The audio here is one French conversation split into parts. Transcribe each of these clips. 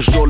toujours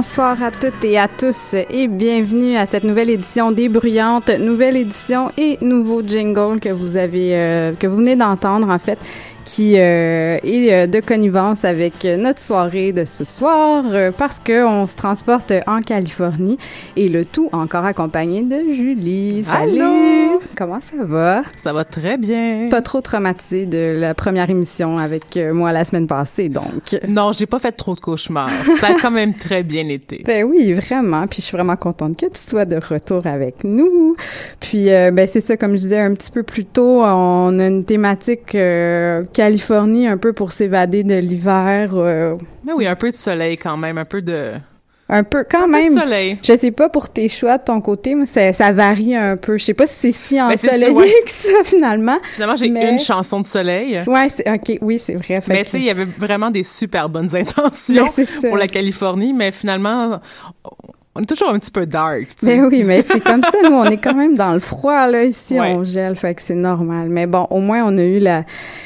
Bonsoir à toutes et à tous et bienvenue à cette nouvelle édition des Bruyantes, nouvelle édition et nouveau jingle que vous avez euh, que vous venez d'entendre en fait qui euh, est euh, de connivence avec notre soirée de ce soir euh, parce que on se transporte en Californie et le tout encore accompagné de Julie. Salut! Allô? Comment ça va? Ça va très bien. Pas trop traumatisée de la première émission avec euh, moi la semaine passée, donc. Non, j'ai pas fait trop de cauchemars. Ça a quand même très bien été. Ben oui, vraiment. Puis je suis vraiment contente que tu sois de retour avec nous. Puis euh, ben c'est ça, comme je disais un petit peu plus tôt, on a une thématique euh, Californie un peu pour s'évader de l'hiver. euh, Mais oui, un peu de soleil quand même, un peu de Un peu, quand Un peu de même. soleil. Je sais pas pour tes choix de ton côté, mais ça, ça varie un peu. Je sais pas si c'est si Ben, ensoleillé ouais. que ça, finalement. Finalement, j'ai Mais- une chanson de soleil. Ouais, ok, oui, c'est vrai. Mais tu sais, il y avait vraiment des super bonnes intentions Ben, pour la Californie, mais finalement, on est toujours un petit peu dark. tu sais. Ben oui, mais c'est comme ça, nous, on est quand même dans le froid, là, ici, Ouais. on gèle, fait que c'est normal. Mais bon, au moins, on a eu la,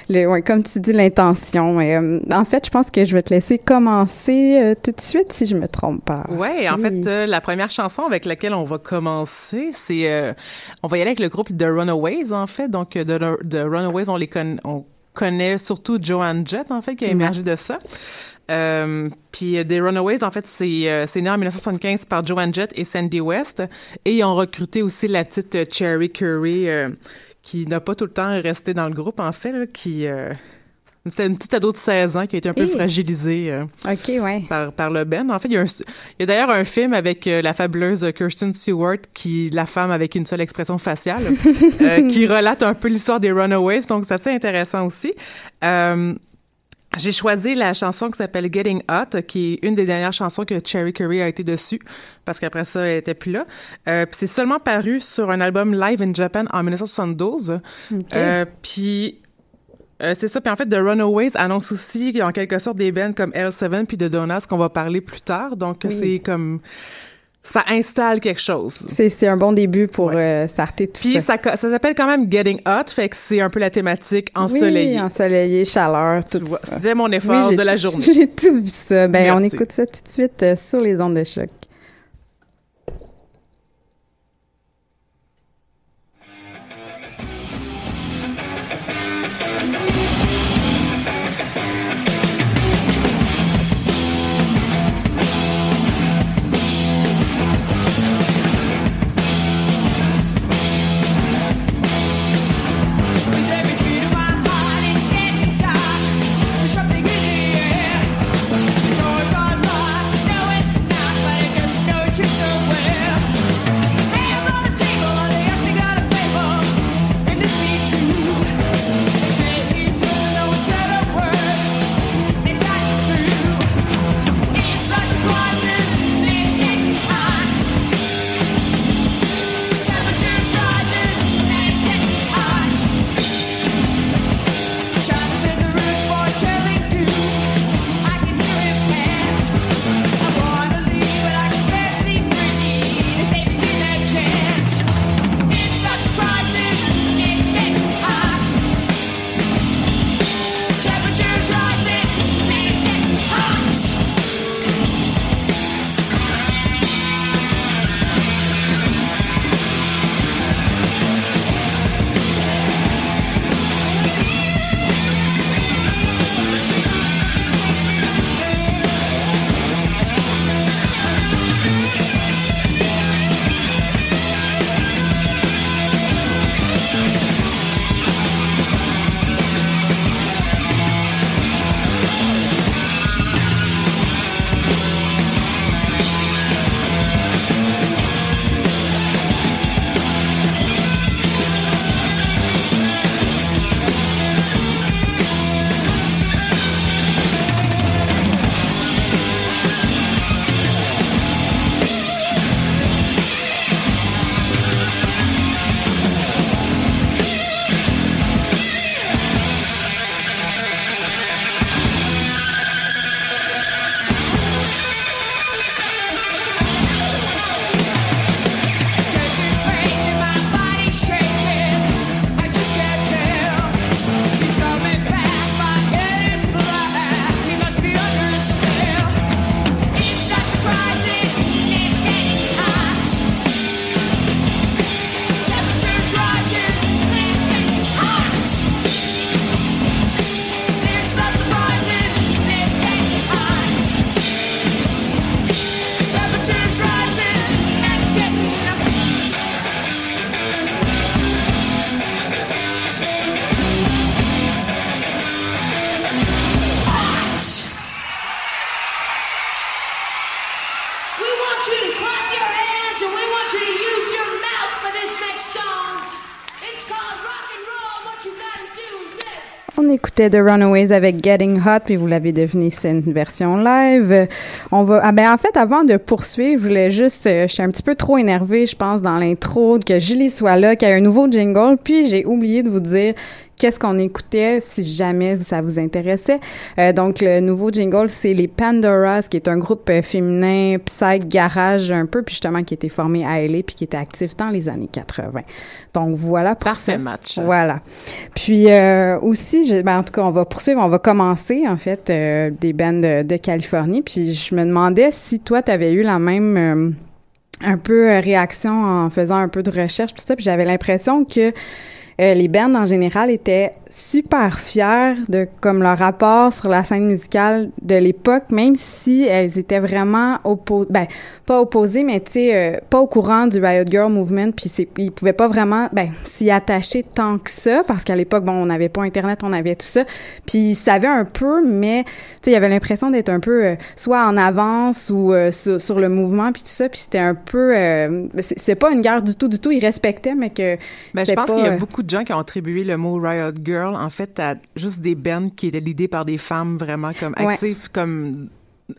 le, ouais, comme tu dis, l'intention. Euh, en fait, je pense que je vais te laisser commencer euh, tout de suite, si je me trompe pas. Ouais, en Oui. fait, euh, la première chanson avec laquelle on va commencer, c'est, euh, on va y aller avec le groupe The Runaways, en fait. Donc, euh, The, The Runaways, on les connaît, on connaît surtout Joanne Jett, en fait, qui a émergé de ça. Euh, puis euh, The Runaways, en fait, c'est euh, né en 1975 par Joanne Jett et Sandy West, et ils ont recruté aussi la petite euh, Cherry Curry, euh, qui n'a pas tout le temps resté dans le groupe, en fait, là, qui c'est une petite ado de 16 ans qui a été un peu Et- fragilisée. euh, OK, ouais. par, par le Ben. En fait, il y a, a d'ailleurs un film avec euh, la fabuleuse Kirsten Stewart, qui la femme avec une seule expression faciale, euh, qui relate un peu l'histoire des Runaways, donc c'est assez intéressant aussi. Euh, j'ai choisi la chanson qui s'appelle Getting Hot, qui est une des dernières chansons que Cherry Curry a été dessus, parce qu'après ça, elle était plus là. Euh, puis c'est seulement paru sur un album Live in Japan en 1972. Euh, puis euh, c'est ça. Puis en fait, The Runaways annonce aussi en quelque sorte des bands comme L7 puis The Donuts qu'on va parler plus tard. Donc Oui. c'est comme ça installe quelque chose. C'est, c'est un bon début pour euh, starter tout Puis ça. ça, ça s'appelle quand même Getting Hot, fait que c'est un peu la thématique ensoleillée. Oui, ensoleillé, chaleur, tout Tu vois, ça. C'était mon effort de la journée. J'ai tout vu ça. Ben, on écoute ça tout de suite euh, sur les ondes de choc. Écoutait The Runaways avec Getting Hot, puis vous l'avez deviné, c'est une version live. On va, ah ben en fait, avant de poursuivre, je voulais juste, euh, je suis un petit peu trop énervée, je pense, dans l'intro, que Julie soit là, qu'il y ait un nouveau jingle, puis j'ai oublié de vous dire qu'est-ce qu'on écoutait si jamais ça vous intéressait. Euh, donc le nouveau jingle c'est les Pandoras qui est un groupe euh, féminin psych garage un peu puis justement qui était formé à LA puis qui était actif dans les années 80. Donc voilà pour Parfait ça. match. Voilà. Puis euh, aussi je- ben, en tout cas on va poursuivre, on va commencer en fait euh, des bands de, de Californie puis je me demandais si toi tu avais eu la même euh, un peu réaction en faisant un peu de recherche tout ça puis j'avais l'impression que euh, les bands en général étaient super fiers de comme leur rapport sur la scène musicale de l'époque, même si elles étaient vraiment opposées, ben pas opposées, mais tu sais euh, pas au courant du Riot Girl Movement, puis ils pouvaient pas vraiment ben s'y attacher tant que ça parce qu'à l'époque bon on n'avait pas internet, on avait tout ça, puis ils savaient un peu, mais tu sais il avait l'impression d'être un peu euh, soit en avance ou euh, sur, sur le mouvement puis tout ça, puis c'était un peu euh, c'est pas une guerre du tout du tout, ils respectaient mais que Ben, je pense qu'il y a euh, beaucoup de gens qui ont attribué le mot Riot Girl, en fait, à juste des bands qui étaient l'idée par des femmes vraiment comme Ouais. actives, comme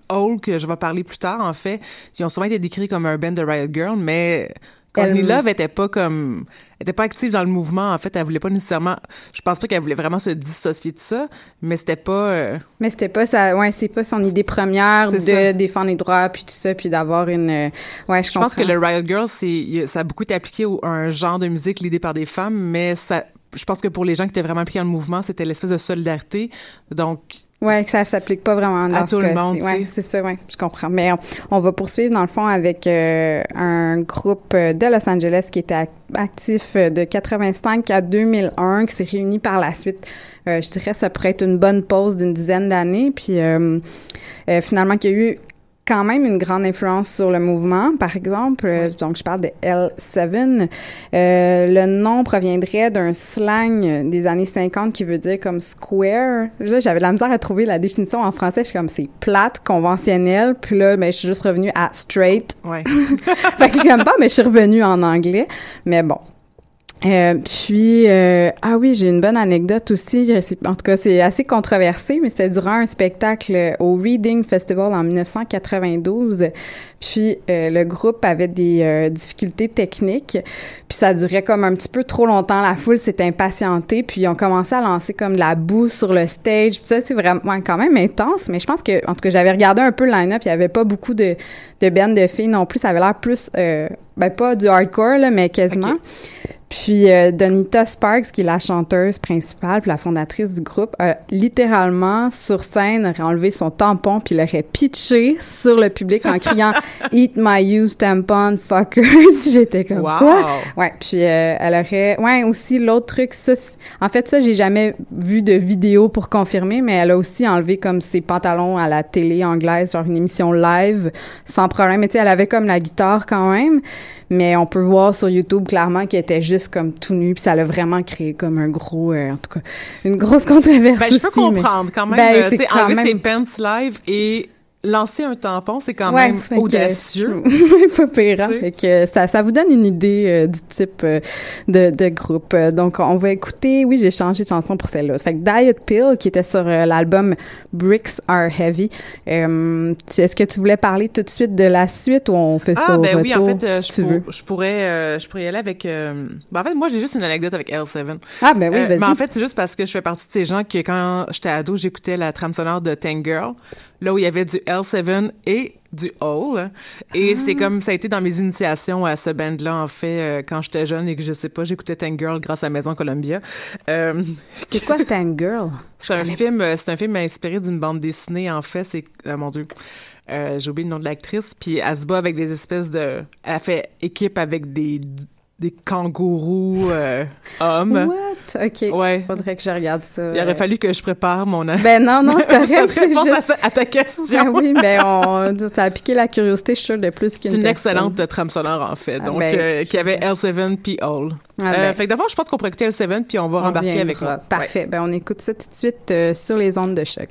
Hole, que je vais parler plus tard, en fait. Ils ont souvent été décrits comme un band de Riot Girl, mais Courtney Elle- Love était pas comme, était pas active dans le mouvement, en fait. Elle voulait pas nécessairement, je pense pas qu'elle voulait vraiment se dissocier de ça, mais c'était pas, euh, Mais c'était pas ça, ouais, c'est pas son idée première de ça. défendre les droits puis tout ça puis d'avoir une, euh, ouais, je, Je pense que le Riot Girl, c'est, ça a beaucoup été appliqué au- à un genre de musique l'idée par des femmes, mais ça, je pense que pour les gens qui étaient vraiment impliqués dans le mouvement, c'était l'espèce de solidarité. Donc, Ouais, que ça s'applique pas vraiment dans À ce tout le monde, Ouais, c'est ça, ouais, je comprends. Mais on, on va poursuivre dans le fond avec euh, un groupe euh, de Los Angeles qui était ac- actif euh, de 85 à 2001, qui s'est réuni par la suite. Euh, je dirais que ça pourrait être une bonne pause d'une dizaine d'années, puis euh, finalement qu'il y a eu quand même une grande influence sur le mouvement, par exemple. Euh, Donc, je parle de L7. Euh, le nom proviendrait d'un slang des années 50 qui veut dire comme square. Là, j'avais de la misère à trouver la définition en français. Je suis comme, c'est plate, conventionnel. Puis là, ben, je suis juste revenue à straight. ouais. fait que je suis comme pas, mais je suis revenue en anglais. Mais bon. Euh, puis euh, ah oui j'ai une bonne anecdote aussi. En tout cas c'est assez controversé mais c'était durant un spectacle au Reading Festival en 1992 puis euh, le groupe avait des euh, difficultés techniques. Puis ça durait comme un petit peu trop longtemps. La foule s'est impatientée. Puis ils ont commencé à lancer comme de la boue sur le stage. Puis ça c'est vraiment quand même intense. Mais je pense que en tout cas j'avais regardé un peu le line-up. Il y avait pas beaucoup de de bandes de filles non plus. Ça avait l'air plus euh, ben pas du hardcore là mais quasiment. Puis euh, Donita Sparks, qui est la chanteuse principale puis la fondatrice du groupe, a littéralement sur scène aurait enlevé son tampon puis l'aurait pitché sur le public en criant "Eat my used tampon, fuckers". J'étais comme Wow. quoi? Ouais, puis euh, elle aurait ouais aussi l'autre truc ça en fait ça j'ai jamais vu de vidéo pour confirmer mais elle a aussi enlevé comme ses pantalons à la télé anglaise genre une émission live sans problème mais tu sais elle avait comme la guitare quand même mais on peut voir sur YouTube clairement qu'elle était juste comme tout nue puis ça l'a vraiment créé comme un gros euh, en tout cas une grosse controverse Ben, je peux mais- comprendre quand même. Ben, euh, c'est tu sais, enlever même- ses pants live et lancer un tampon, c'est quand Ouais, même que, audacieux. Oui, pas pire. hein. Fait que ça, ça vous donne une idée euh, du type euh, de, de groupe. Donc, on va écouter... Oui, j'ai changé de chanson pour celle-là. Fait que Diet Pill, qui était sur euh, l'album Bricks Are Heavy. Est-ce que tu voulais parler tout de suite de la suite ou on fait ça Ah au ben oui, en fait, si je, tu pour- veux? je pourrais, je pourrais y aller avec. ben, en fait, moi, j'ai juste une anecdote avec L7. Ah ben oui, Euh, vas-y. mais en fait, c'est juste parce que je fais partie de ces gens que quand j'étais ado, j'écoutais la trame sonore de Tank Girl, là où il y avait du L7 et du Hole. Et Ah. c'est comme ça a été dans mes initiations à ce band-là, en fait, euh, quand j'étais jeune et que je sais pas, j'écoutais Tank Girl grâce à Maison Columbia. Euh, C'est quoi Tank Girl? c'est un film, euh, c'est un film inspiré d'une bande dessinée, en fait. C'est, ah, mon Dieu. Euh, j'ai oublié le nom de l'actrice, puis elle se bat avec des espèces de... Elle fait équipe avec des, des kangourous euh, hommes. What? OK. Ouais. Faudrait que je regarde ça. Il aurait fallu que je prépare mon... Ben non, non, c'est correct. Réponse à, juste- ça- à ta question. Ben oui, ben on... A piqué la curiosité, je suis sûre, de plus qu'une C'est une personne. excellente trame sonore, en fait. Ah, Donc, ben, euh, qui avait L7 puis All. Ah, Euh, ben. fait que d'abord, je pense qu'on pourrait écouter L7 puis on va On rembarquer avec moi. Parfait. Ben, on écoute ça tout de suite euh, sur les ondes de choc.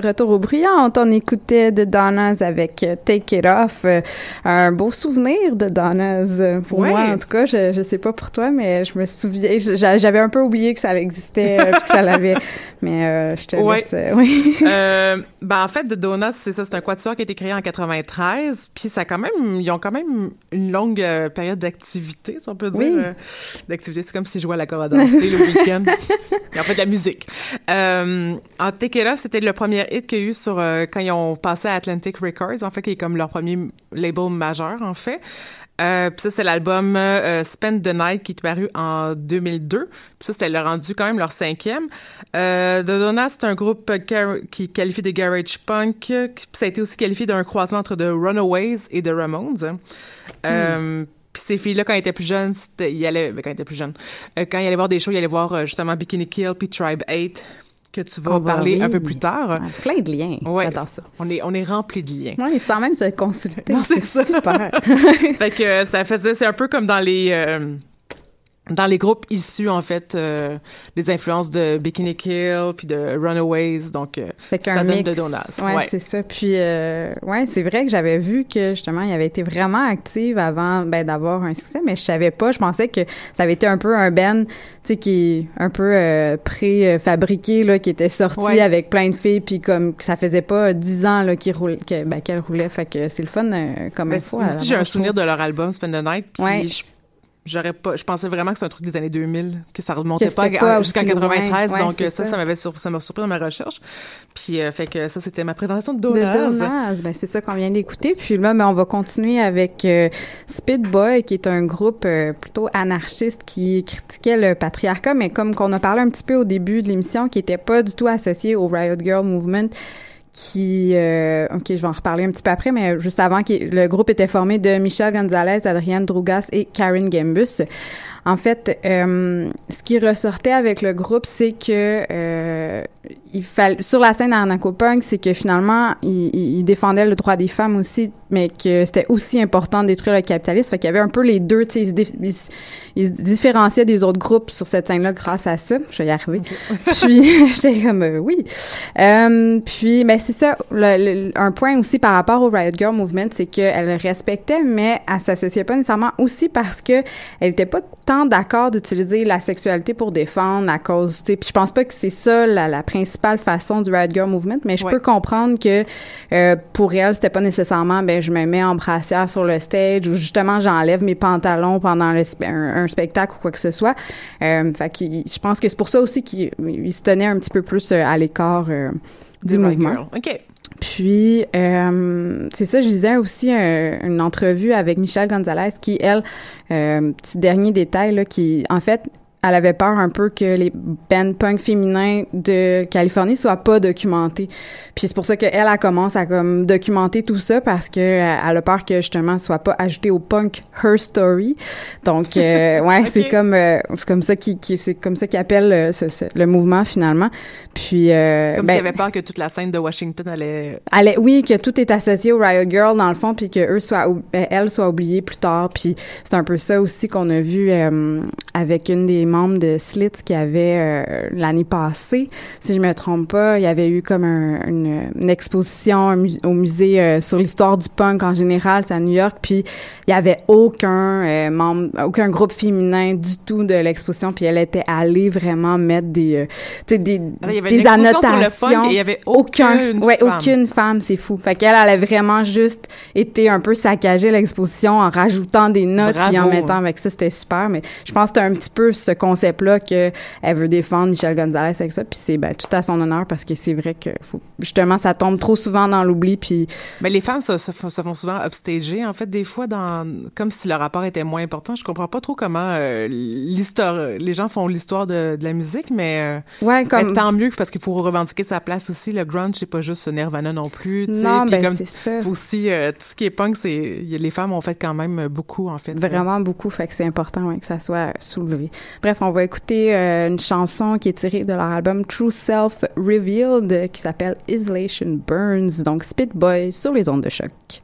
De retour au bruyant. On écoutait de Donna's avec euh, Take It Off. Euh, un beau souvenir de Donna's pour Ouais. moi, en tout cas. Je, je sais pas pour toi, mais je me souviens. j'a- J'avais un peu oublié que ça existait, euh, puis que ça l'avait. Mais euh, je te Ouais. laisse. euh, oui. Euh, ben en fait, The Donuts, c'est ça, c'est un quatuor qui a été créé en 93, puis ça a quand même, ils ont quand même une longue période d'activité, si on peut dire. Oui. d'activité, c'est comme si je jouais à la corde à danser le week-end. Et en fait, de la musique. En Take It Off, c'était le premier hit qu'il y a eu sur euh, quand ils ont passé à Atlantic Records, en fait, qui est comme leur premier label majeur, en fait. Euh, puis ça, c'est l'album euh, Spend the Night qui est paru en 2002. Puis ça, c'était le rendu quand même leur cinquième. Euh, The Donuts, c'est un groupe qui qualifie de garage punk. Puis ça a été aussi qualifié d'un croisement entre The Runaways et The Ramones. Euh, Puis ces filles-là, quand elles étaient plus jeunes, ils allaient, ben, quand elles étaient plus jeunes, quand ils allaient voir des shows, ils allaient voir justement Bikini Kill puis Tribe 8 que tu vas parler un peu plus tard. Plein de liens. Ouais. J'adore ça. On est, on est rempli de liens. Oui, sans même se consulter. Non, c'est ça. super. fait que euh, ça faisait, c'est un peu comme dans les euh, dans les groupes issus en fait euh, des influences de Bikini Kill puis de Runaways, donc euh, Fait qu'un ça donne mix. de Donuts. Ouais, c'est ça. Puis, euh, ouais, c'est vrai que j'avais vu que justement, il avait été vraiment active avant ben, d'avoir un succès, mais je savais pas. Je pensais que ça avait été un peu un band, tu sais, qui est un peu euh, pré-fabriqué, là, qui était sorti Ouais. avec plein de filles, puis comme ça faisait pas dix ans là, qu'il roule, que, ben, qu'elle roulait. Fait que c'est le fun euh, comme Mais info. moi aussi, j'ai un souvenir de leur album Spend the Night. Puis Ouais. je- J'aurais pas, je pensais vraiment que c'est un truc des années 2000, que ça remontait Que pas, pas loin. 93, Ouais, donc ça, ça. ça m'avait sur, ça m'a surpris dans ma recherche. Puis euh, fait que ça, c'était ma présentation de. Donuts, ben c'est ça qu'on vient d'écouter. Puis là, ben, on va continuer avec euh, Speed Boy, qui est un groupe euh, plutôt anarchiste qui critiquait le patriarcat, mais comme qu'on a parlé un petit peu au début de l'émission, qui était pas du tout associé au Riot Girl Movement, qui, euh, ok, je vais en reparler un petit peu après, mais juste avant, qui, le groupe était formé de Michel Gonzalez, Adrienne Drugas et Karen Gambus. En fait, euh, ce qui ressortait avec le groupe, c'est que euh, il fallait sur la scène anarcho-punk, c'est que finalement, il, il- il défendait le droit des femmes aussi, mais que c'était aussi important de détruire le capitalisme. Fait qu'il y avait un peu les deux, tu sais, ils, se dif- ils se- ils se différenciaient des autres groupes sur cette scène-là grâce à ça. Je vais y arriver. Puis j'étais comme euh, oui. Euh, puis ben c'est ça. Le- le- un point aussi par rapport au Riot Girl Movement, c'est qu'elle le respectait, mais elle s'associait pas nécessairement aussi parce que elle était pas tant d'accord d'utiliser la sexualité pour défendre à cause. Tu sais, puis je pense pas que c'est ça la, la principale façon du Riot Girl Movement, mais je Ouais. peux comprendre que euh, pour elle c'était pas nécessairement ben je me mets en brassière sur le stage ou justement j'enlève mes pantalons pendant le un, un spectacle ou quoi que ce soit. Euh, fait que je pense que c'est pour ça aussi qu'il il se tenait un petit peu plus euh, à l'écart euh, du The mouvement. OK. Puis, euh, c'est ça, je disais aussi une entrevue avec Michelle Gonzalez qui, elle, euh, petit dernier détail, là, qui, en fait, elle avait peur un peu que les bands punk féminins de Californie soient pas documentés. Puis c'est pour ça qu'elle, elle commence à comme documenter tout ça parce que euh, elle a peur que justement ce soit pas ajouté au punk her story. Donc euh, ouais, c'est comme euh, c'est comme ça qui, qui c'est comme ça qu'ils appellent euh, ce- ce- le mouvement finalement. Puis euh, Comme ben, s'il avait peur que toute la scène de Washington allait est- oui, que tout est associé au Riot Girl dans le fond, puis que eux soient, ou- ben, elle soit oubliée plus tard. Puis c'est un peu ça aussi qu'on a vu euh, avec une des membres de Slits qui avait euh, l'année passée, si je me trompe pas, il y avait eu comme un- une, une exposition au musée euh, sur l'histoire du punk en général, c'est à New York. Puis il y avait aucun euh, membre, aucun groupe féminin du tout de l'exposition. Puis elle était allée vraiment mettre des, euh, tu sais, des, y avait des une exposition sur le annotations. et il y avait aucune ouais, femme. aucune femme, c'est fou. Fait qu'elle, elle a vraiment juste été un peu saccagée l'exposition en rajoutant des notes puis en mettant avec ça, c'était super. Mais je pense que c'était un petit peu ce concept-là que elle veut défendre Michel Gonzalez avec ça. Puis c'est ben, tout à son honneur parce que c'est vrai que faut, justement, ça tombe trop souvent dans l'oubli. Puis Mais les femmes se, se, font- se font souvent upstager, en fait, des fois, dans comme si leur rapport était moins important. Je comprends pas trop comment euh, l'histoire, les gens font l'histoire de, de la musique, mais, euh, ouais, comme tant mieux parce qu'il faut revendiquer sa place aussi. Le grunge, c'est pas juste Nirvana non plus. non, ben comme c'est ça. aussi euh, tout ce qui est punk, c'est les femmes ont fait quand même beaucoup, en fait. Vraiment beaucoup, fait que c'est important ouais, que ça soit soulevé. Bref, on va écouter euh, une chanson qui est tirée de leur album True Self Revealed qui s'appelle Isolation Burns, donc Spit Boy sur les ondes de choc.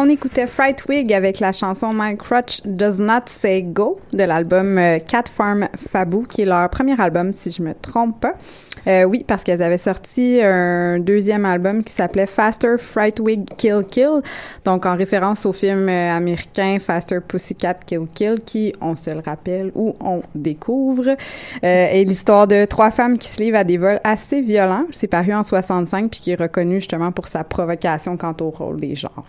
On écoutait Frightwig avec la chanson My Crutch Does Not Say Go de l'album euh, Cat Farm Faboo, qui est leur premier album, si je me trompe pas. Euh, oui, parce qu'elles avaient sorti un deuxième album qui s'appelait Faster Frightwig Kill Kill, donc en référence au film euh, américain Faster Pussycat Kill Kill, qui, on se le rappelle, ou on découvre, euh, est l'histoire de trois femmes qui se livrent à des vols assez violents. C'est paru en 65, puis qui est reconnu justement pour sa provocation quant au rôle des genres.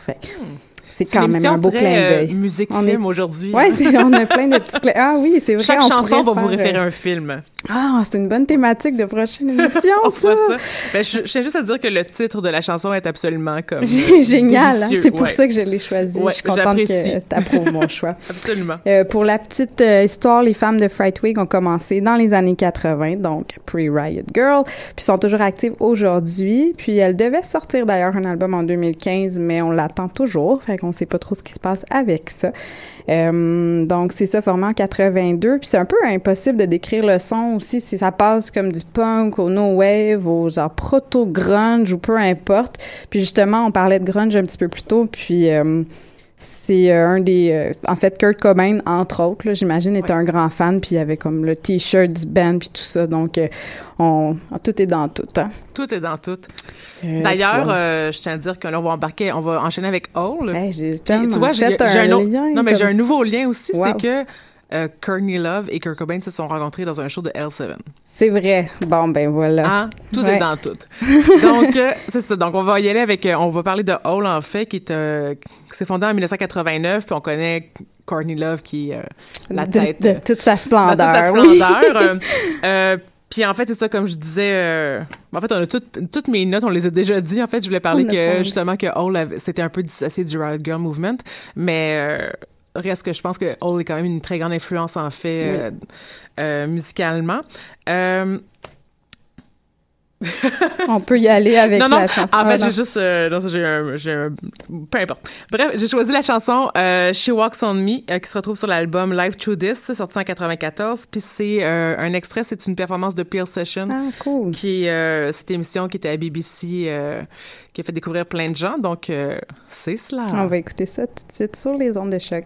C'est quand même un beau très, clin euh, d'œil. musique On film est- aujourd'hui. Ouais, on a plein de petits clins. Ah oui, c'est vrai. Chaque on chanson va vous faire, référer euh, à un film. Ah, c'est une bonne thématique de prochaine émission, On ça. ça. Ben, je, tiens juste à dire que le titre de la chanson est absolument comme Génial, hein? c'est pour Ouais. ça que je l'ai choisi. Ouais, je suis contente que tu approuves mon choix. Absolument. Euh, pour la petite euh, histoire, les femmes de Frightwig ont commencé dans les années 80, donc pre-Riot Girl, puis sont toujours actives aujourd'hui. Puis elles devaient sortir d'ailleurs un album en 2015, mais on l'attend toujours, fait qu'on sait pas trop ce qui se passe avec ça. Euh, donc c'est ça formé en 82, puis c'est un peu impossible de décrire le son aussi si ça passe comme du punk au no wave au genre proto grunge ou peu importe. Puis justement, on parlait de grunge un petit peu plus tôt, puis euh, c'est euh, un des euh, en fait Kurt Cobain entre autres là, j'imagine était un grand fan puis il y avait comme le t-shirt du band puis tout ça donc euh, on tout est dans tout hein. Tout est dans tout. Euh, D'ailleurs, euh, je tiens à dire que là, on va embarquer, on va enchaîner avec Hole. Hey, j'ai tu vois, j'ai un un, autre- lien non, mais j'ai un nouveau lien aussi, Wow. c'est que euh, Courtney Love et Kurt Cobain se sont rencontrés dans un show de L7. C'est vrai bon ben voilà Hein? Tout Ouais. est dans tout. Donc, euh, c'est ça. Donc, on va y aller avec, euh, on va parler de Hole, en fait, qui est, euh, qui s'est fondé en 1989, puis on connaît Courtney Love qui, euh, la de, tête. de toute sa splendeur toute sa splendeur. puis en fait, c'est ça, comme je disais, euh, en fait, on a toutes, toutes mes notes, on les a déjà dit. En fait, je voulais parler que, parlé. justement, que avait- c'était un peu dissocié du Riot Girl Movement, mais euh, reste que je pense que Hole est quand même une très grande influence, en fait, euh, euh, musicalement. Euh, on peut y aller avec non, non, la chanson en fait, j'ai juste... euh, non, j'ai un, j'ai un... Peu importe. Bref, j'ai choisi la chanson euh, She Walks On Me, euh, qui se retrouve sur l'album Live Through This, sorti en 94. Puis c'est euh, un extrait, c'est une performance de Peel Session. ah cool Qui cette émission qui était à BBC, qui a fait découvrir plein de gens. Donc, c'est cela. on va écouter ça tout de suite sur les ondes de choc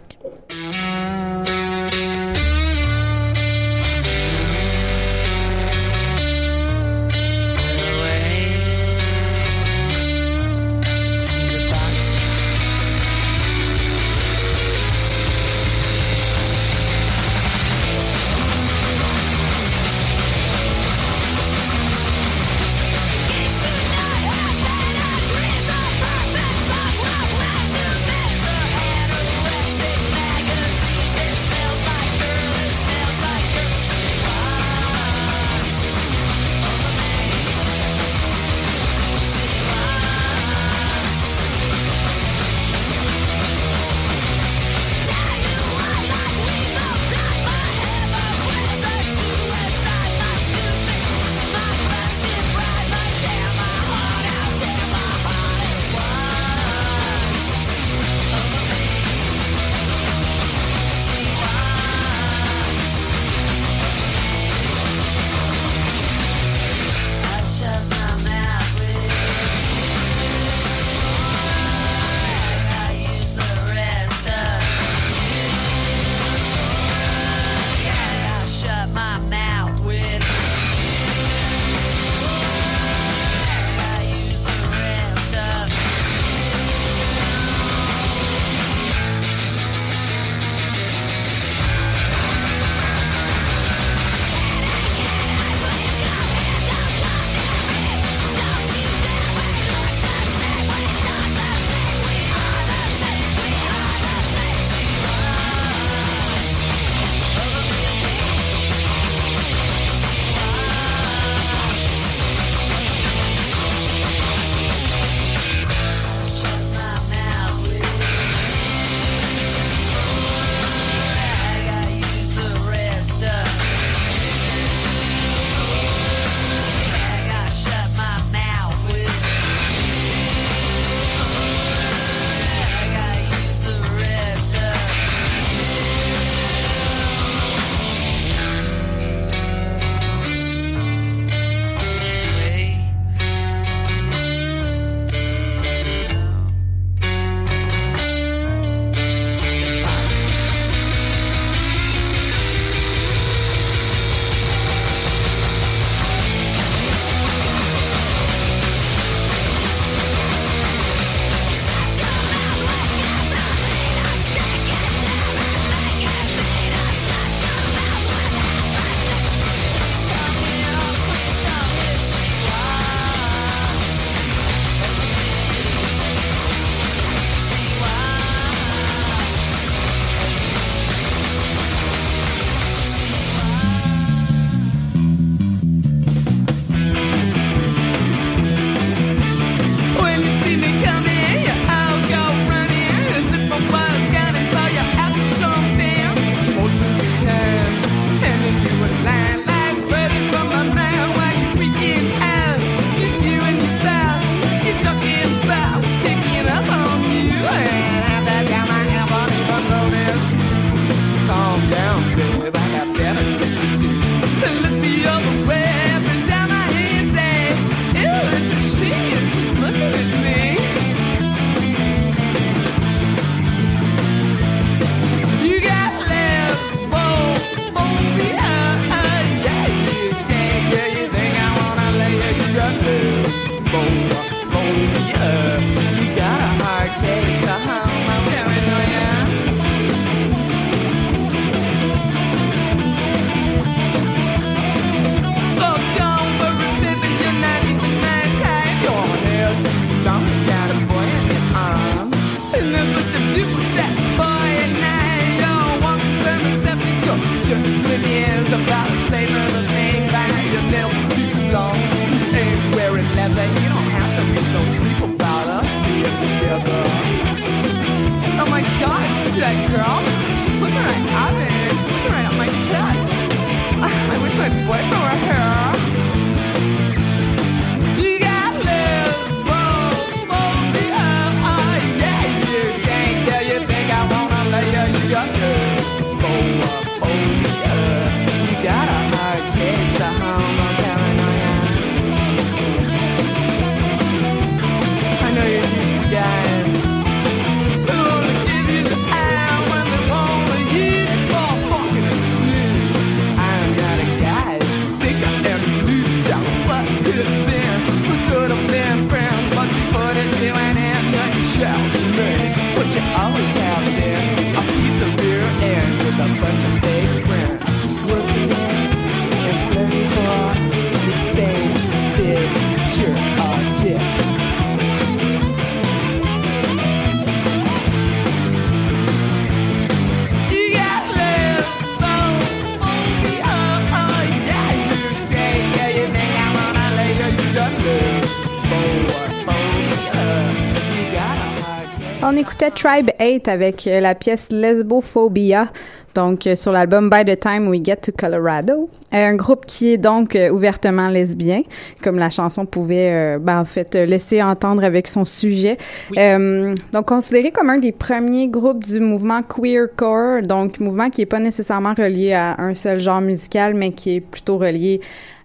On écoutait Tribe 8 avec euh, la pièce Lesbophobia, donc euh, sur l'album By the Time We Get to Colorado. Euh, un groupe qui est donc ouvertement lesbien, comme la chanson pouvait euh, ben, en fait laisser entendre avec son sujet. Euh, donc considéré comme un des premiers groupes du mouvement queercore, donc mouvement qui est pas nécessairement relié à un seul genre musical, mais qui est plutôt relié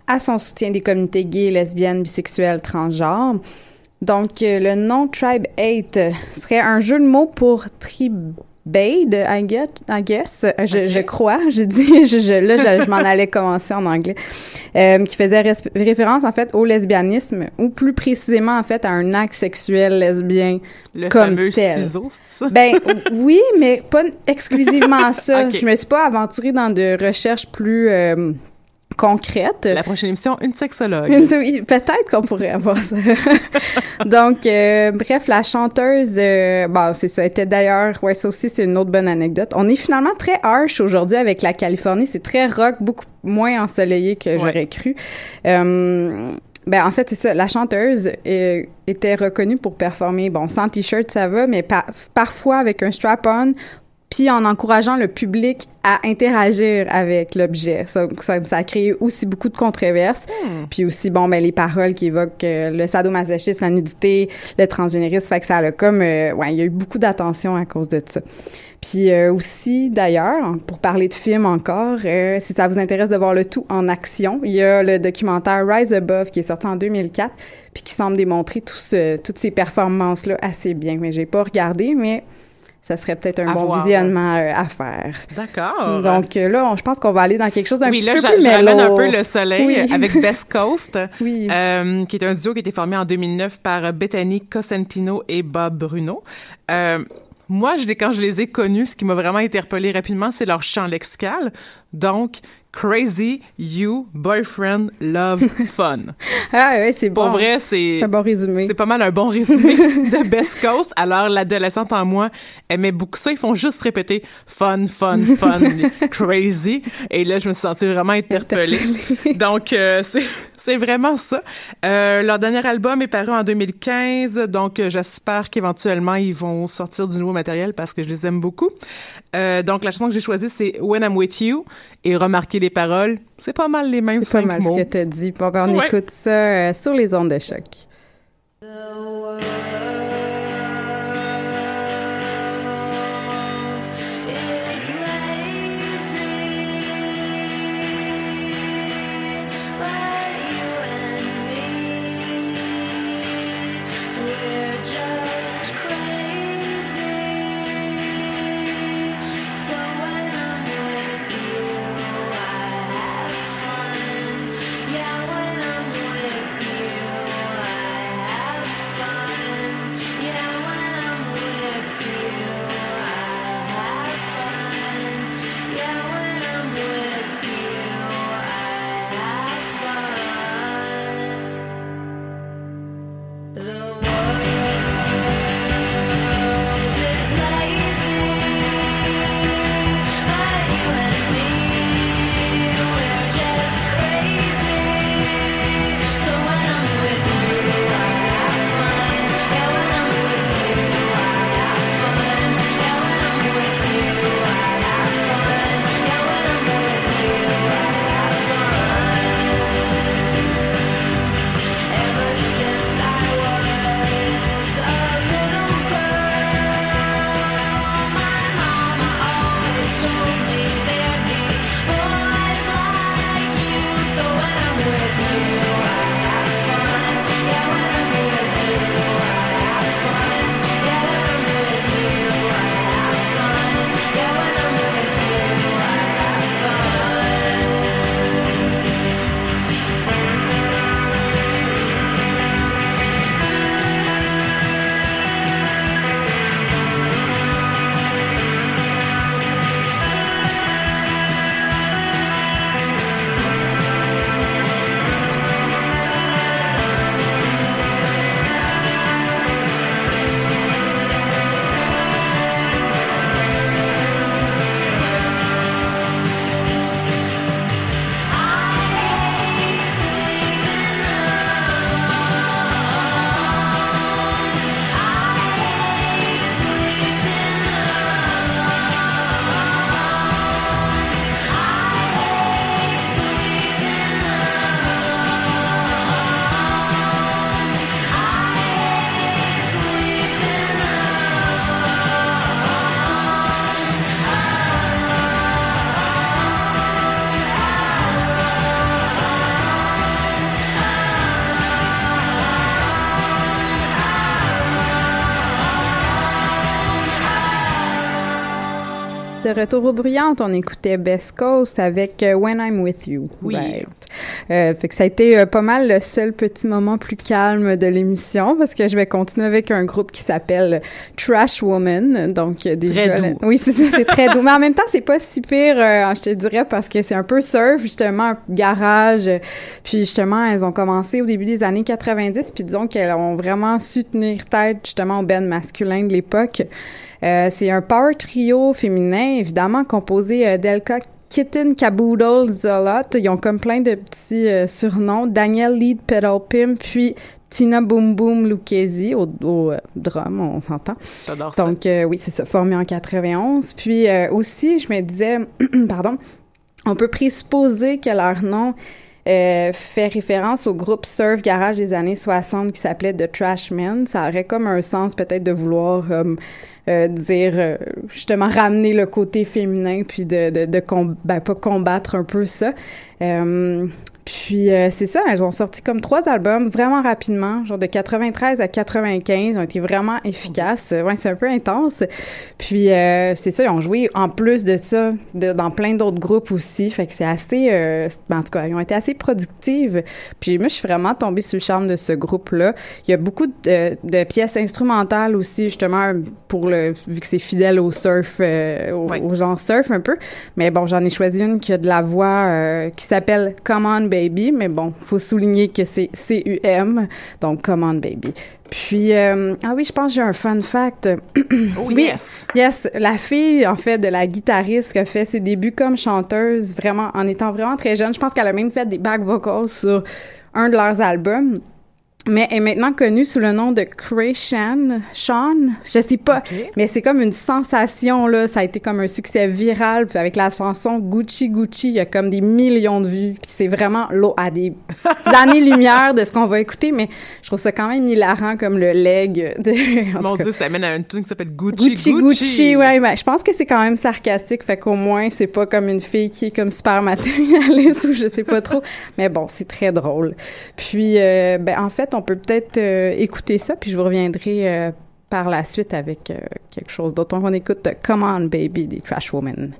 à son soutien des communautés gays, lesbiennes, bisexuelles, transgenres. Donc, euh, le nom Tribe 8 euh, serait un jeu de mots pour tribade, I, get, I guess. Euh, Je, je crois. J'ai dit, je, je- là, je, je m'en allais commencer en anglais. Euh, qui faisait référence, en fait, au lesbianisme, ou plus précisément, en fait, à un acte sexuel lesbien Le comme fameux tel. ciseau, c'est ça? Ben oui, mais pas exclusivement ça. Je me suis pas aventurée dans de recherches plus euh, concrètes. La prochaine émission, une sexologue. Une- oui, peut-être qu'on pourrait avoir ça. Donc, euh, bref, la chanteuse, euh, bon, c'est ça, était d'ailleurs, ouais, ça aussi, c'est une autre bonne anecdote. On est finalement très harsh aujourd'hui avec la Californie. C'est très rock, beaucoup moins ensoleillé que j'aurais cru. Euh, ben, en fait, c'est ça. La chanteuse euh, était reconnue pour performer, bon, sans t-shirt, ça va, mais pa- parfois avec un strap-on puis en encourageant le public à interagir avec l'objet. Ça, ça, ça a créé aussi beaucoup de controverses. Puis aussi, bon, ben les paroles qui évoquent euh, le sadomasochisme, la nudité, le transgénérisme, fait que ça a comme... euh, ouais, il y a eu beaucoup d'attention à cause de ça. Puis euh, aussi, d'ailleurs, pour parler de films encore, euh, si ça vous intéresse de voir le tout en action, il y a le documentaire Rise Above qui est sorti en 2004 puis qui semble démontrer tout ce- toutes ces performances-là assez bien. Mais j'ai pas regardé, mais ça serait peut-être un À bon voir. visionnement euh, à faire. D'accord. Donc euh, là, on- je pense qu'on va aller dans quelque chose d'un Oui, petit là, peu plus j'amène un peu le soleil Oui. avec Best Coast, Oui. euh, qui est un duo qui a été formé en 2009 par Bethany Cosentino et Bob Bruno. Euh, moi, je, quand je les ai connus, ce qui m'a vraiment interpellé rapidement, c'est leur champ lexical. Donc, crazy, you, boyfriend, love, fun. Ah ouais, c'est bon. Pour vrai, c'est un bon résumé. c'est pas mal un bon résumé de Best Coast. Alors, l'adolescente en moi aimait beaucoup ça. Ils font juste répéter fun, fun, fun, crazy. Et là, je me suis sentie vraiment interpellée. Donc, euh, c'est, c'est vraiment ça. Euh, leur dernier album est paru en 2015. Donc, euh, j'espère qu'éventuellement, ils vont sortir du nouveau matériel parce que je les aime beaucoup. Euh, donc, la chanson que j'ai choisie, c'est When I'm With You. Et remarquez les paroles. C'est pas mal les mêmes C'est pas cinq mal mots. ce que t'as dit. Bon, ben, on Ouais. écoute ça euh, sur les ondes de choc. When de retour aux bruyantes. On écoutait Best Coast avec euh, When I'm With You. Oui. Right. Euh, fait que ça a été euh, pas mal le seul petit moment plus calme de l'émission parce que je vais continuer avec un groupe qui s'appelle Trash Woman. Donc, déjà, Très doux. oui, c'est très doux. Mais en même temps, c'est pas si pire, euh, je te dirais, parce que c'est un peu surf, justement, un garage. Puis justement, elles ont commencé au début des années 90, puis disons qu'elles ont vraiment su tenir tête, justement, au band masculin de l'époque. Euh, c'est un power trio féminin, évidemment, composé euh, d'Elka Kitten Caboodle Zolot. Ils ont comme plein de petits euh, surnoms. Daniel Lead Pedal Pimp, puis Tina Boom Boom Lucchesi au, au euh, drum, on s'entend. J'adore ça. Donc, euh, oui, c'est ça, formé en 91. Puis euh, aussi, je me disais, pardon, on peut présupposer que leur nom euh, fait référence au groupe surf garage des années 60 qui s'appelait The Trashmen. Ça aurait comme un sens peut-être de vouloir euh, euh, dire euh, justement ramener le côté féminin puis de de, de ben, pas combattre un peu ça. Puis euh, c'est ça, elles ont sorti comme trois albums vraiment rapidement, genre de 93 à 95, ils ont été vraiment efficaces. Ouais, c'est un peu intense. Puis euh, c'est ça, ils ont joué en plus de ça de- dans plein d'autres groupes aussi, fait que c'est assez euh, ben, en tout cas, ils ont été assez productives. Puis moi je suis vraiment tombée sur le charme de ce groupe-là. Il y a beaucoup de, de pièces instrumentales aussi justement pour le vu que c'est fidèle au surf euh, au, au genre surf un peu. Mais bon, j'en ai choisi une qui a de la voix euh, qui s'appelle Come On Baby, mais bon, faut souligner que c'est C-U-M, donc Come On Baby. Puis, euh, ah oui, je pense que j'ai un fun fact. Oh, oui, yes. yes. La fille, en fait, de la guitariste qui a fait ses débuts comme chanteuse, vraiment, en étant vraiment très jeune. Je pense qu'elle a même fait des back vocals sur un de leurs albums. Mais est maintenant connue sous le nom de Cray Shan. Sean, je sais pas. Mais c'est comme une sensation, là. Ça a été comme un succès viral. Puis avec la chanson Gucci Gucci, il y a comme des millions de vues. Puis c'est vraiment l'eau à des années-lumière de ce qu'on va écouter. Mais je trouve ça quand même hilarant comme le leg de. Mon. Dieu, ça amène à une tune qui s'appelle Gucci Gucci Gucci, ouais, ben, je pense que c'est quand même sarcastique, fait qu'au moins c'est pas comme une fille qui est comme super matérialiste ou je sais pas trop, mais bon, c'est très drôle. Puis, euh, ben en fait, on peut peut-être euh, écouter ça, puis je vous reviendrai euh, par la suite avec euh, quelque chose d'autre. On écoute Come On Baby des Trash Women.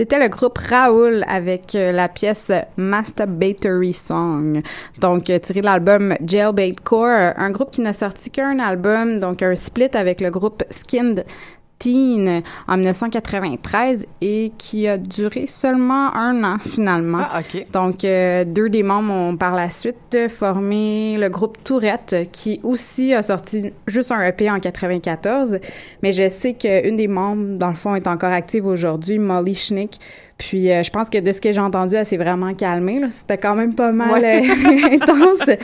C'était le groupe Raoul avec euh, la pièce Masturbatory Song, donc euh, tiré de l'album Jailbait Core, un groupe qui n'a sorti qu'un album, donc un split avec le groupe Skinned Teen en 1993 et qui a duré seulement un an finalement. Ah, OK. Donc, euh, deux des membres ont par la suite formé le groupe Tourette, qui aussi a sorti juste un EP en 94. Mais je sais qu'une des membres, dans le fond, est encore active aujourd'hui, Molly Schnick. Puis, euh, je pense que de ce que j'ai entendu, elle s'est vraiment calmée. C'était quand même pas mal Ouais. euh, intense.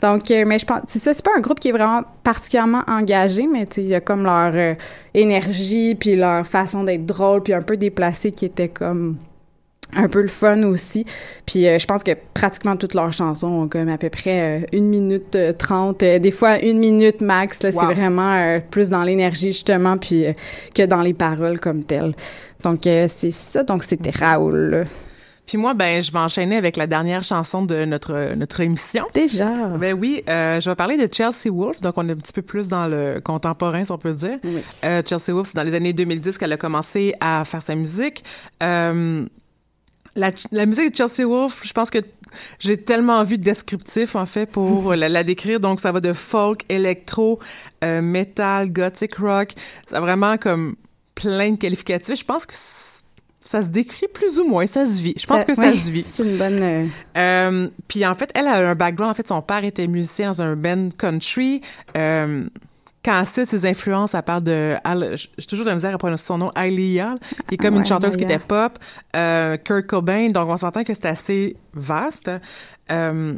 Donc, euh, mais je pense, c'est ça, c'est pas un groupe qui est vraiment particulièrement engagé, mais tu sais, il y a comme leur euh, énergie, puis leur façon d'être drôle, puis un peu déplacé qui était comme un peu le fun aussi. Puis euh, je pense que pratiquement toutes leurs chansons ont comme à peu près euh, une minute euh, trente, euh, des fois une minute max. Là, Wow. c'est vraiment euh, plus dans l'énergie justement, puis que dans les paroles comme telles. Donc c'est ça. Donc c'était Raoul. là. Puis moi, ben, je vais enchaîner avec la dernière chanson de notre notre émission. Déjà. Ben oui, euh, je vais parler de Chelsea Wolfe, donc on est un petit peu plus dans le contemporain, si on peut dire. Oui. Euh, Chelsea Wolfe, c'est dans les années 2010 qu'elle a commencé à faire sa musique. Euh, la, la musique de Chelsea Wolfe, je pense que j'ai tellement vu de descriptifs, en fait, pour la, la décrire. Donc, ça va de folk, électro, euh, metal, gothic rock. Ça a vraiment comme plein de qualificatifs. Je pense que ça se décrit plus ou moins, ça se vit. Je pense que ça oui, se vit. C'est une bonne. euh, Euh, puis en fait, elle a un background. En fait, son père était musicien dans un band country. Euh, quand cite ses influences, elle parle de... J'ai toujours de la misère à prononcer son nom, Aliyah, qui est comme une chanteuse qui était pop. Euh, Kurt Cobain, donc on s'entend que c'est assez vaste. Euh,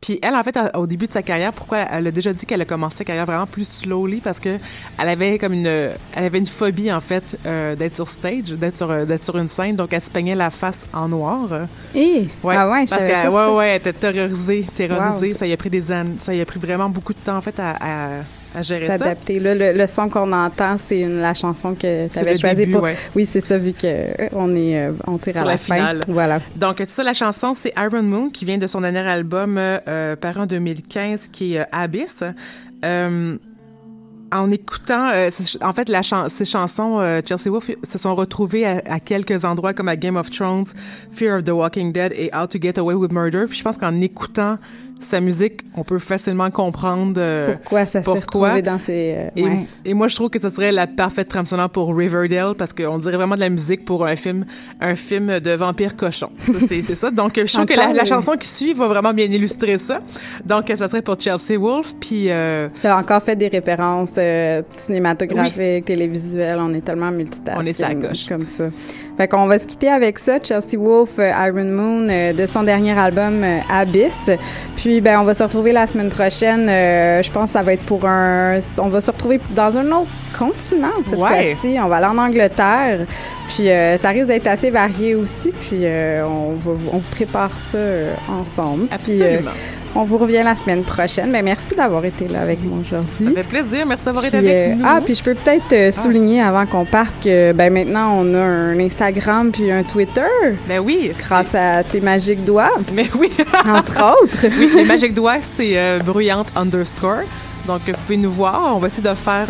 puis elle, en fait, au début de sa carrière, pourquoi elle a déjà dit qu'elle a commencé sa carrière vraiment plus slowly? Parce que elle avait comme une, elle avait une phobie en fait euh, d'être sur stage, d'être sur, euh, d'être sur une scène, donc elle se peignait la face en noir. eh, Ouais, ah ouais, parce savais que pas ça. ouais, ouais, elle était terrorisée, terrorisée. Wow. Ça y a pris des années, ça y a pris vraiment beaucoup de temps en fait à, à, à gérer ça. S'adapter. Là, le, le son qu'on entend, c'est une- la chanson que tu avais choisie pour. ouais. Oui, c'est ça, vu que euh, on est, euh, on tire Sur à la la, fin. finale. Voilà. Donc ça, la chanson, c'est Iron Moon qui vient de son dernier album euh, paru en 2015 qui est euh, Abyss. Euh, en écoutant, euh, en fait, la chan- ces chansons, euh, Chelsea Wolfe se sont retrouvées à, à quelques endroits comme à Game of Thrones, Fear of the Walking Dead et How to Get Away with Murder. Puis je pense qu'en écoutant sa musique, on peut facilement comprendre euh, Pourquoi ça s'est pourquoi. dans ces. euh, Et, ouais. et moi, je trouve que ce serait la parfaite trame sonore pour Riverdale parce qu'on dirait vraiment de la musique pour un film, un film de vampire cochon. Ça, c'est, ça. Donc, je trouve que la, chanson qui suit va vraiment bien illustrer ça. Donc, ça serait pour Chelsea Wolfe. Puis, euh, Tu as encore fait des références euh, cinématographiques, télévisuelles. On est tellement multitâches. On est sur la coche. Comme ça. Fait qu'on va se quitter avec ça. Chelsea Wolfe, euh, Iron Moon, euh, de son dernier album euh, Abyss. Puis, ben, on va se retrouver la semaine prochaine. euh, je pense que ça va être pour un... On va se retrouver dans un autre continent cette Ouais. fois-ci. On va aller en Angleterre. Puis, euh, ça risque d'être assez varié aussi. Puis, euh, on, va vous, on vous prépare ça euh, ensemble. Puis, absolument. on vous revient la semaine prochaine. Ben, merci d'avoir été là avec moi ça aujourd'hui. fait plaisir. Merci d'avoir été avec nous. ah, puis je peux peut-être euh, souligner avant qu'on parte que ben maintenant on a un Instagram puis un Twitter ben oui. grâce à tes magiques doigts, Mais oui. entre autres. oui, les Magic Doigts, c'est bruyante underscore. Donc, vous pouvez nous voir. On va essayer de faire,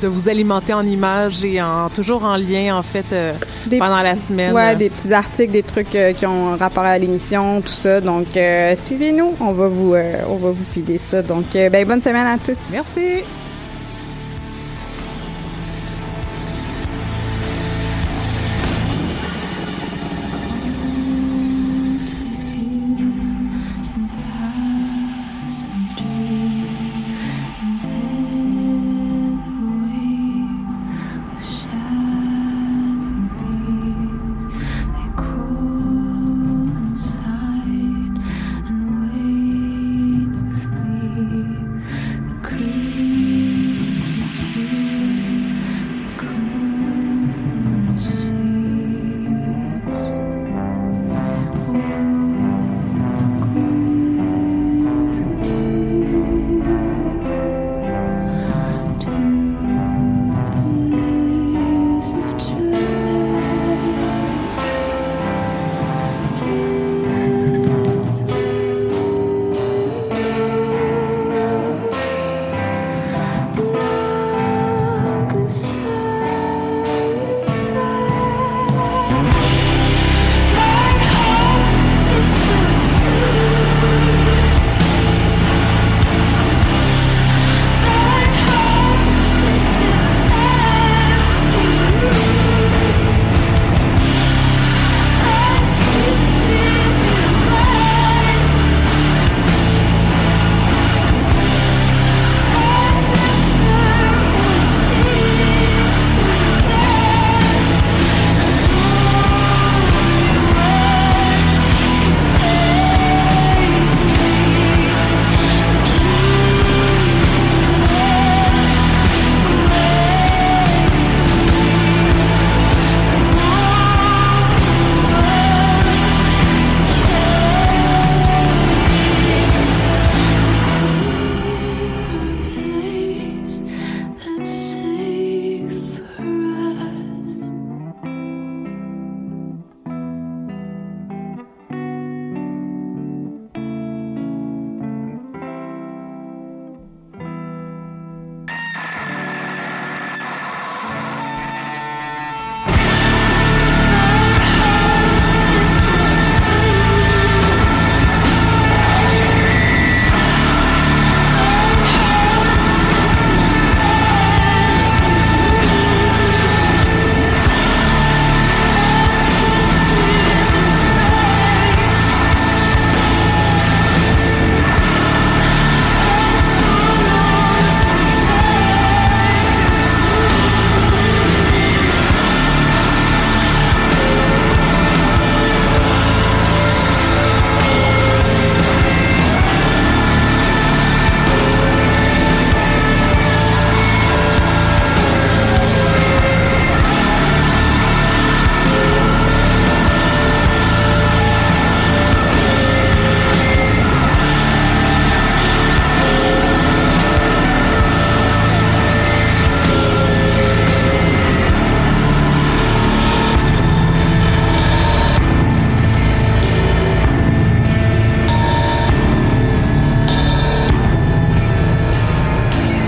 de vous alimenter en images et en toujours en lien, en fait, euh, pendant la semaine. Ouais, des petits articles, des trucs euh, qui ont rapport à l'émission, tout ça. Donc euh, suivez-nous, on va vous on va vous filer ça. Donc ben bonne semaine à tous. Merci.